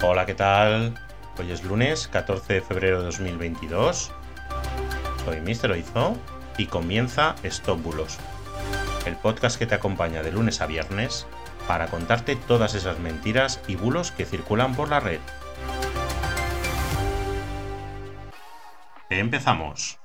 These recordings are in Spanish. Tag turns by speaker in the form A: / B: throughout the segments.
A: Hola, ¿qué tal? Hoy es lunes 14 de febrero de 2022. Soy Mr. Oizo y comienza Stop Bulos, el podcast que te acompaña de lunes a viernes para contarte todas esas mentiras y bulos que circulan por la red. Empezamos.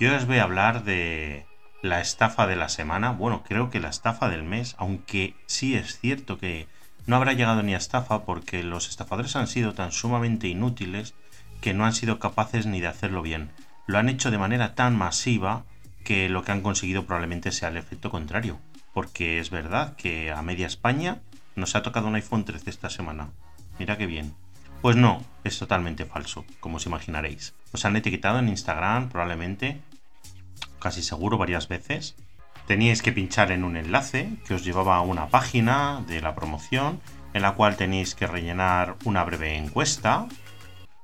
A: Yo os voy a hablar de la estafa de la semana. Bueno, creo que la estafa del mes, aunque sí es cierto que no habrá llegado ni a estafa porque los estafadores han sido tan sumamente inútiles que no han sido capaces ni de hacerlo bien. Lo han hecho de manera tan masiva que lo que han conseguido probablemente sea el efecto contrario. Porque es verdad que a media España nos ha tocado un iPhone 13 esta semana. Mira qué bien. Pues no, es totalmente falso, como os imaginaréis. Os han etiquetado en Instagram probablemente, casi seguro varias veces, teníais que pinchar en un enlace que os llevaba a una página de la promoción en la cual tenéis que rellenar una breve encuesta.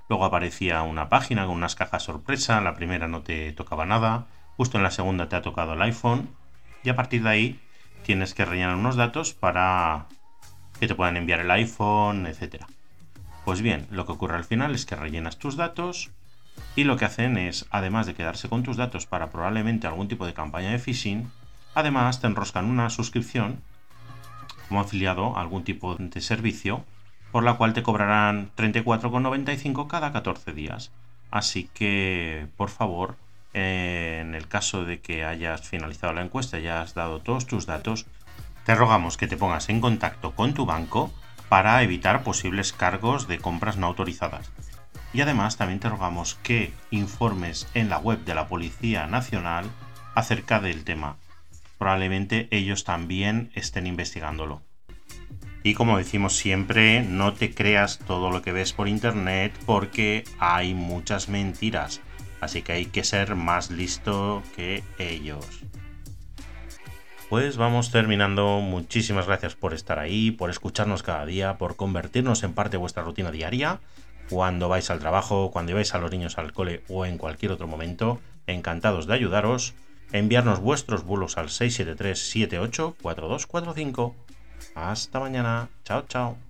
A: Luego aparecía una página con unas cajas sorpresa, la primera no te tocaba nada, justo en la segunda te ha tocado el iPhone y a partir de ahí tienes que rellenar unos datos para que te puedan enviar el iPhone, etc. Pues bien, lo que ocurre al final es que rellenas tus datos y lo que hacen es, además de quedarse con tus datos para probablemente algún tipo de campaña de phishing, Además, te enroscan una suscripción como afiliado a algún tipo de servicio, por la cual te cobrarán 34,95 cada 14 días. Así que, por favor, en el caso de que hayas finalizado la encuesta y hayas dado todos tus datos, te rogamos que te pongas en contacto con tu banco para evitar posibles cargos de compras no autorizadas. Y además también te rogamos que informes en la web de la Policía Nacional acerca del tema probablemente ellos también estén investigándolo. Y como decimos siempre, no te creas todo lo que ves por internet porque hay muchas mentiras. Así que hay que ser más listo que ellos. Pues vamos terminando. Muchísimas gracias por estar ahí, por escucharnos cada día, por convertirnos en parte de vuestra rutina diaria. Cuando vais al trabajo, cuando vais a los niños al cole o en cualquier otro momento. Encantados de ayudaros enviarnos vuestros bulos al 673 78 4245. Hasta mañana. Chao, chao.